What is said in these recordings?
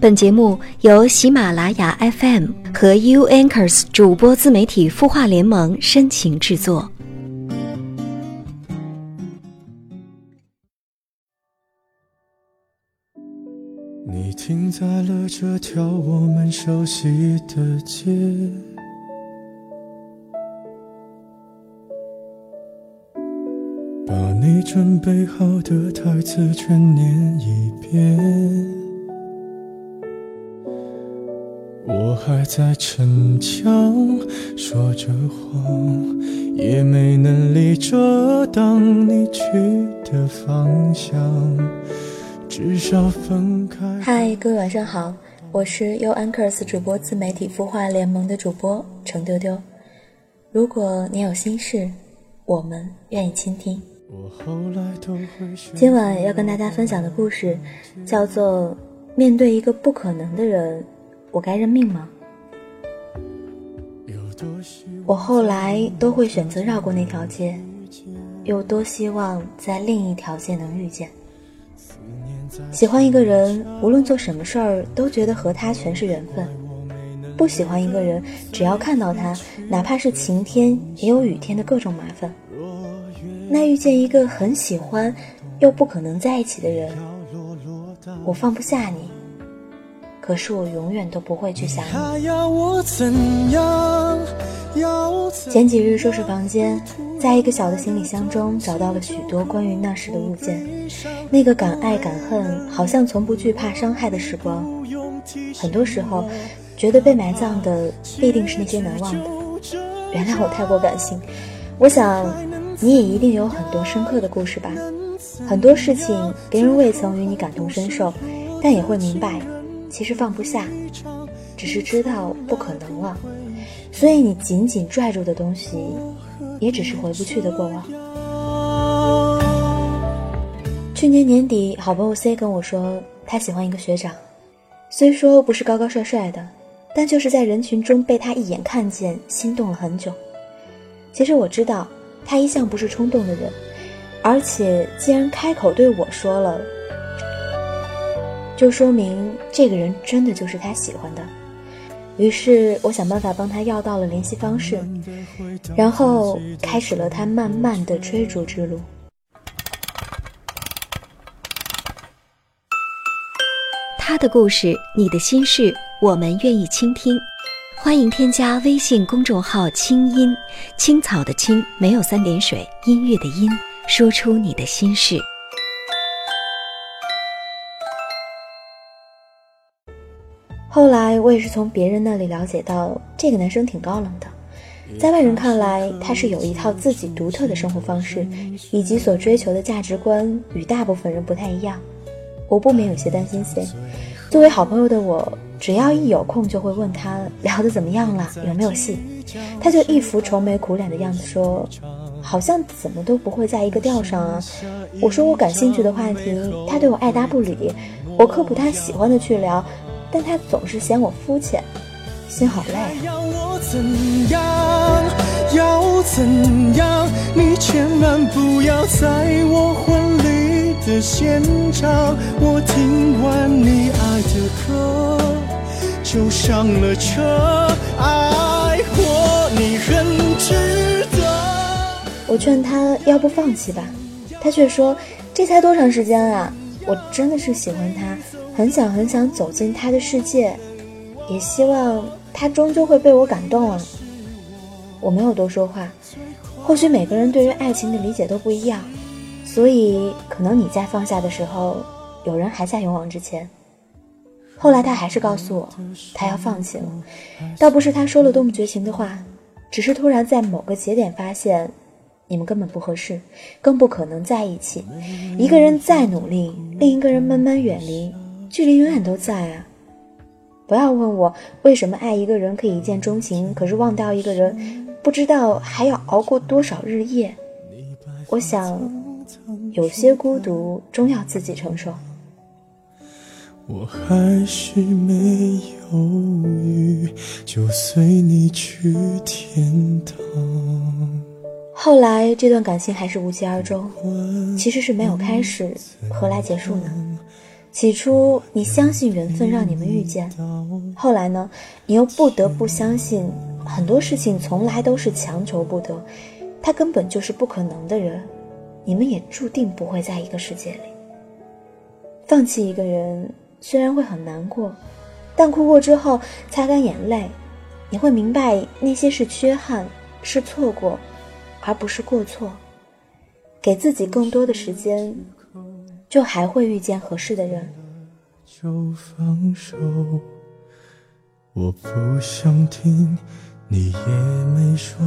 本节目由喜马拉雅 FM 和 U Anchors 主播自媒体孵化联盟深情制作。你停在了这条我们熟悉的街，把你准备好的台词全念一遍。我还在逞强，说着谎，也没能力遮挡你去的方向。至少分开。嗨，各位晚上好，我是 U Anchors 主播自媒体孵化联盟的主播程丢丢。如果你有心事，我们愿意倾听。今晚要跟大家分享的故事叫做《面对一个不可能的人》。我该认命吗？我后来都会选择绕过那条街，又多希望在另一条街能遇见。喜欢一个人，无论做什么事儿，都觉得和他全是缘分；不喜欢一个人，只要看到他，哪怕是晴天，也有雨天的各种麻烦。那遇见一个很喜欢，又不可能在一起的人，我放不下你。可是我永远都不会去想你。前几日收拾房间，在一个小的行李箱中找到了许多关于那时的物件，那个敢爱敢恨，好像从不惧怕伤害的时光。很多时候，觉得被埋葬的必定是那些难忘的。原谅我太过感性，我想你也一定有很多深刻的故事吧。很多事情别人未曾与你感同身受，但也会明白。其实放不下，只是知道不可能了，所以你紧紧拽住的东西，也只是回不去的过往。去年年底，好朋友 C 跟我说，他喜欢一个学长，虽说不是高高帅帅的，但就是在人群中被他一眼看见，心动了很久。其实我知道，他一向不是冲动的人，而且既然开口对我说了。就说明这个人真的就是他喜欢的，于是我想办法帮他要到了联系方式，然后开始了他慢慢的追逐之路。他的故事，你的心事，我们愿意倾听。欢迎添加微信公众号“清音青草”的青没有三点水，音乐的音，说出你的心事。后来我也是从别人那里了解到，这个男生挺高冷的，在外人看来，他是有一套自己独特的生活方式，以及所追求的价值观与大部分人不太一样。我不免有些担心 C。作为好朋友的我，只要一有空就会问他聊得怎么样了，有没有戏。他就一副愁眉苦脸的样子说，好像怎么都不会在一个调上啊。我说我感兴趣的话题，他对我爱答不理；我科普他喜欢的去聊。但他总是嫌我肤浅，心好累。要我怎样？要怎样？你千万不要在我婚礼的现场。我听完你爱的歌，就上了车。爱过你很值得。我劝他要不放弃吧，他却说这才多长时间啊！我真的是喜欢他。很想很想走进他的世界，也希望他终究会被我感动啊！我没有多说话，或许每个人对于爱情的理解都不一样，所以可能你在放下的时候，有人还在勇往直前。后来他还是告诉我，他要放弃了，倒不是他说了多么绝情的话，只是突然在某个节点发现，你们根本不合适，更不可能在一起。一个人再努力，另一个人慢慢远离。距离永远都在啊！不要问我为什么爱一个人可以一见钟情，可是忘掉一个人，不知道还要熬过多少日夜。我想，有些孤独终要自己承受。我还是没犹豫，就随你去天堂。后来这段感情还是无疾而终，其实是没有开始，何来结束呢？起初你相信缘分让你们遇见，后来呢，你又不得不相信很多事情从来都是强求不得，他根本就是不可能的人，你们也注定不会在一个世界里。放弃一个人虽然会很难过，但哭过之后擦干眼泪，你会明白那些是缺憾，是错过，而不是过错。给自己更多的时间。就还会遇见合适的人。就放手，我不想听，你也没说，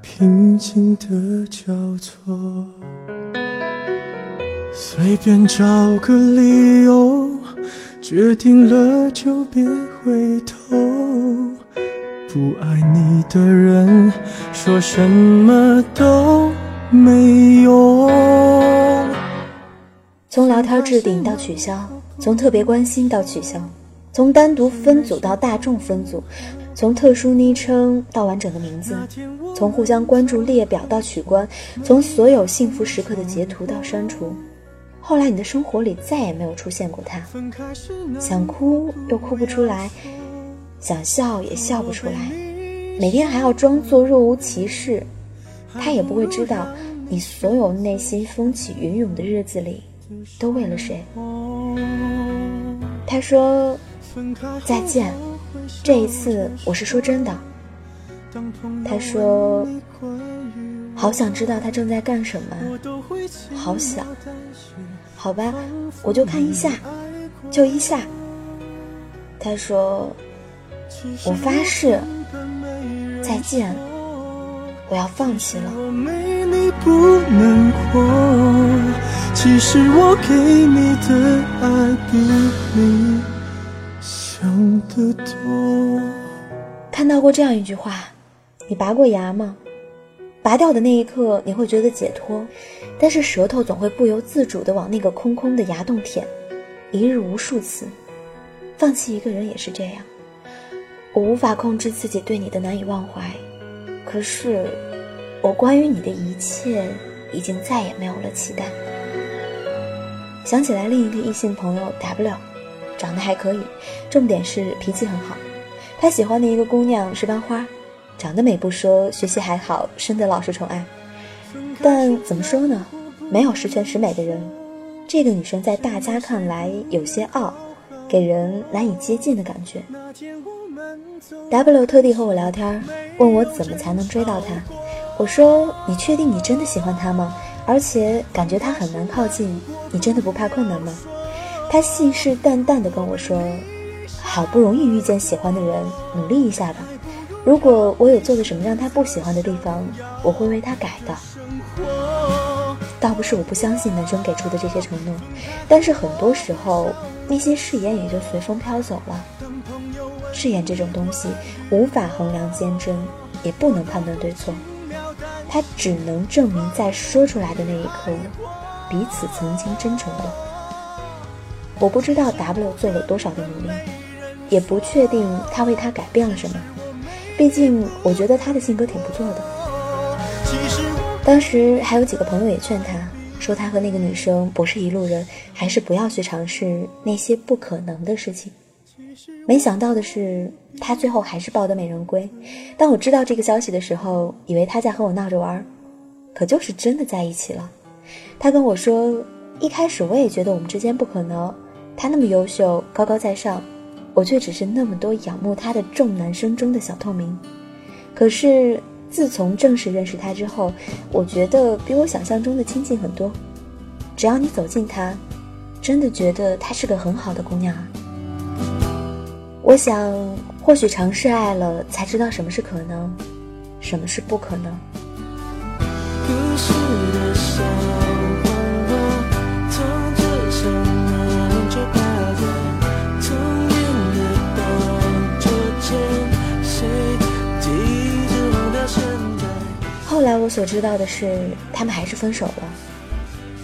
平静的交错，随便找个理由，决定了就别回头。不爱你的人，说什么都没用。从聊天置顶到取消，从特别关心到取消，从单独分组到大众分组，从特殊昵称到完整的名字，从互相关注列表到取关，从所有幸福时刻的截图到删除。后来你的生活里再也没有出现过他，想哭又哭不出来，想笑也笑不出来，每天还要装作若无其事。他也不会知道你所有内心风起云涌的日子里。都为了谁？他说：“再见。”这一次我是说真的。他说：“好想知道他正在干什么，好想。”好吧，我就看一下，就一下。他说：“我发誓，再见，我要放弃了。”其实我给你的爱比你想的多。看到过这样一句话：你拔过牙吗？拔掉的那一刻，你会觉得解脱，但是舌头总会不由自主地往那个空空的牙洞舔，一日无数次。放弃一个人也是这样，我无法控制自己对你的难以忘怀，可是我关于你的一切，已经再也没有了期待。想起来另一个异性朋友 W，长得还可以，重点是脾气很好。他喜欢的一个姑娘是班花，长得美不说，学习还好，深得老师宠爱。但怎么说呢，没有十全十美的人。这个女生在大家看来有些傲，给人难以接近的感觉。W 特地和我聊天，问我怎么才能追到他。我说：“你确定你真的喜欢他吗？”而且感觉他很难靠近，你真的不怕困难吗？他信誓旦旦地跟我说：“好不容易遇见喜欢的人，努力一下吧。如果我有做的什么让他不喜欢的地方，我会为他改的。”倒不是我不相信男生给出的这些承诺，但是很多时候那些誓言也就随风飘走了。誓言这种东西，无法衡量坚贞，也不能判断对错。它只能证明，在说出来的那一刻，彼此曾经真诚过。我不知道 W 做了多少的努力，也不确定他为他改变了什么。毕竟，我觉得他的性格挺不错的。当时还有几个朋友也劝他说，他和那个女生不是一路人，还是不要去尝试那些不可能的事情。没想到的是，他最后还是抱得美人归。当我知道这个消息的时候，以为他在和我闹着玩，可就是真的在一起了。他跟我说，一开始我也觉得我们之间不可能。他那么优秀，高高在上，我却只是那么多仰慕他的众男生中的小透明。可是自从正式认识他之后，我觉得比我想象中的亲近很多。只要你走近他，真的觉得她是个很好的姑娘啊。我想，或许尝试爱了，才知道什么是可能，什么是不可能。后来我所知道的是，他们还是分手了，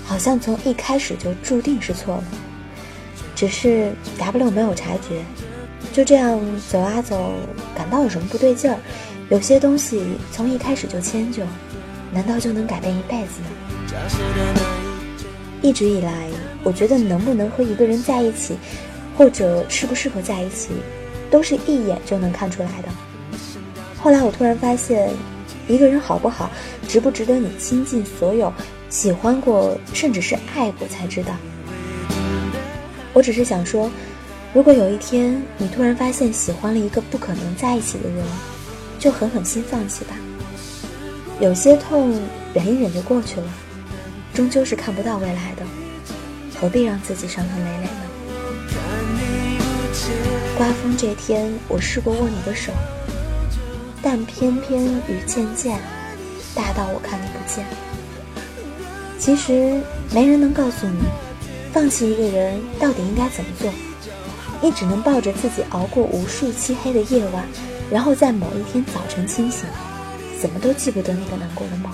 好像从一开始就注定是错了，只是 W 没有察觉。就这样走啊走，感到有什么不对劲儿。有些东西从一开始就迁就，难道就能改变一辈子吗？一直以来，我觉得能不能和一个人在一起，或者适不适合在一起，都是一眼就能看出来的。后来我突然发现，一个人好不好，值不值得你倾尽所有，喜欢过，甚至是爱过才知道。我只是想说，如果有一天你突然发现喜欢了一个不可能在一起的人，就狠狠心放弃吧。有些痛忍一忍就过去了，终究是看不到未来的，何必让自己伤痕累累呢？刮风这天，我试过握你的手，但偏偏雨渐渐大到我看你不见。其实没人能告诉你。放弃一个人到底应该怎么做？你只能抱着自己熬过无数漆黑的夜晚，然后在某一天早晨清醒，怎么都记不得那个难过的梦。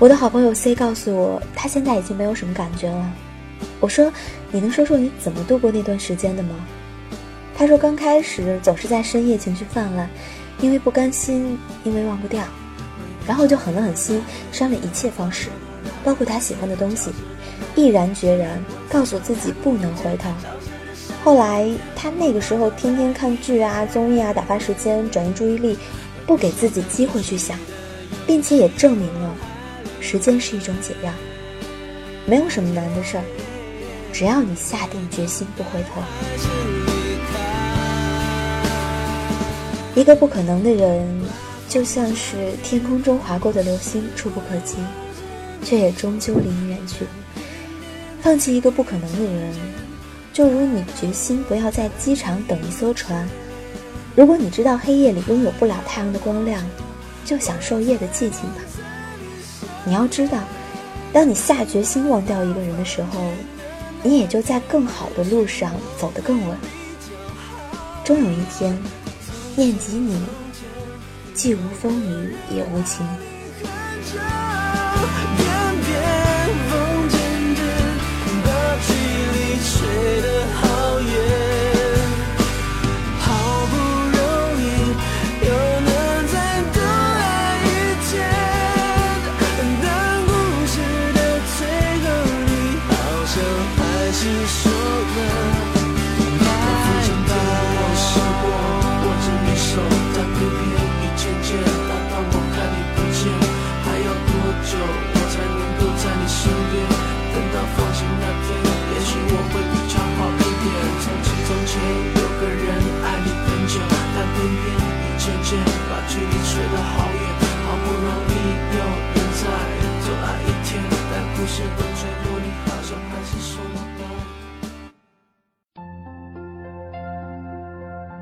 我的好朋友 C 告诉我，他现在已经没有什么感觉了。我说：“你能说说你怎么度过那段时间的吗？”他说：“刚开始总是在深夜情绪泛滥，因为不甘心，因为忘不掉，然后就狠了狠心，删了一切方式，包括他喜欢的东西，毅然决然告诉自己不能回头。后来他那个时候天天看剧啊、综艺啊，打发时间，转移注意力，不给自己机会去想，并且也证明了。”时间是一种解药，没有什么难的事儿，只要你下定决心不回头。一个不可能的人，就像是天空中划过的流星，触不可及，却也终究离你远去。放弃一个不可能的人，就如你决心不要在机场等一艘船。如果你知道黑夜里拥有不了太阳的光亮，就享受夜的寂静吧。你要知道，当你下决心忘掉一个人的时候，你也就在更好的路上走得更稳。终有一天，念及你，既无风雨也无晴。